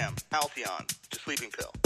Shazam, Halcyon, the sleeping pill.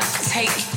take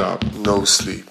no sleep.